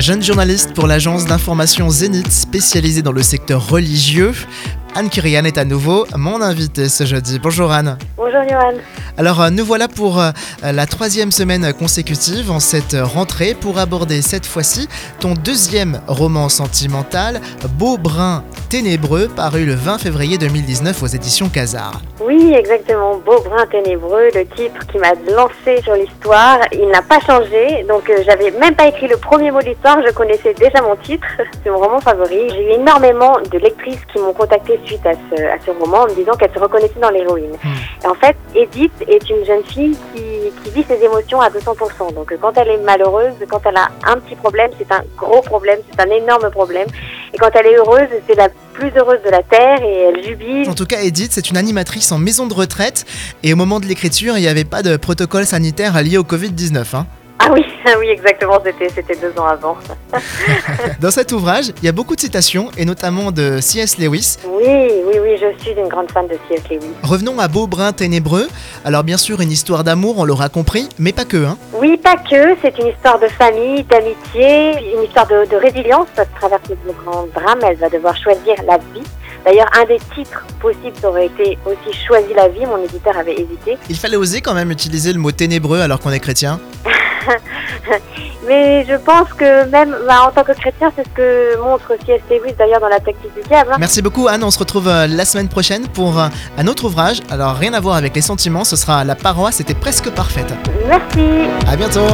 jeune journaliste pour l'agence d'information Zénith spécialisée dans le secteur religieux. Anne Kirian est à nouveau mon invitée ce jeudi. Bonjour Anne. Bonjour Johan. Alors euh, nous voilà pour euh, la troisième semaine consécutive en cette rentrée pour aborder cette fois-ci ton deuxième roman sentimental, Beau Brun Ténébreux, paru le 20 février 2019 aux éditions Casar. Oui, exactement. Beau Brun Ténébreux, le titre qui m'a lancé sur l'histoire. Il n'a pas changé, donc euh, j'avais même pas écrit le premier mot de l'histoire, je connaissais déjà mon titre. C'est mon roman favori. J'ai eu énormément de lectrices qui m'ont contacté suite à ce, à ce roman en me disant qu'elles se reconnaissaient dans l'héroïne. Et en fait, Edith est une jeune fille qui, qui vit ses émotions à 200%. Donc quand elle est malheureuse, quand elle a un petit problème, c'est un gros problème, c'est un énorme problème. Et quand elle est heureuse, c'est la plus heureuse de la Terre et elle jubile. En tout cas, Edith, c'est une animatrice en maison de retraite et au moment de l'écriture, il n'y avait pas de protocole sanitaire lié au Covid-19. hein. Ah oui, ah oui, exactement, c'était, deux ans avant. Dans cet ouvrage, il y a beaucoup de citations et notamment de C.S. Lewis. Oui, oui, oui, je suis une grande fan de C.S. Lewis. Revenons à Beau Brun Ténébreux. Alors bien sûr, une histoire d'amour, on l'aura compris, mais pas que. Hein. Oui, pas que, c'est une histoire de famille, d'amitié, une histoire de, de résilience. À travers ce grand drame, elle va devoir choisir la vie. D'ailleurs, un des titres possibles aurait été aussi Choisis la vie. Mon éditeur avait hésité. Il fallait oser quand même utiliser le mot ténébreux alors qu'on est chrétien. Mais je pense que même bah, en tant que chrétien, c'est ce que montre C.S. Lewis d'ailleurs dans la tactique du diable. hein. Merci beaucoup Anne, on se retrouve euh, la semaine prochaine pour euh, un autre ouvrage. Alors rien à voir avec les sentiments, ce sera La paroisse était presque parfaite. Merci. À bientôt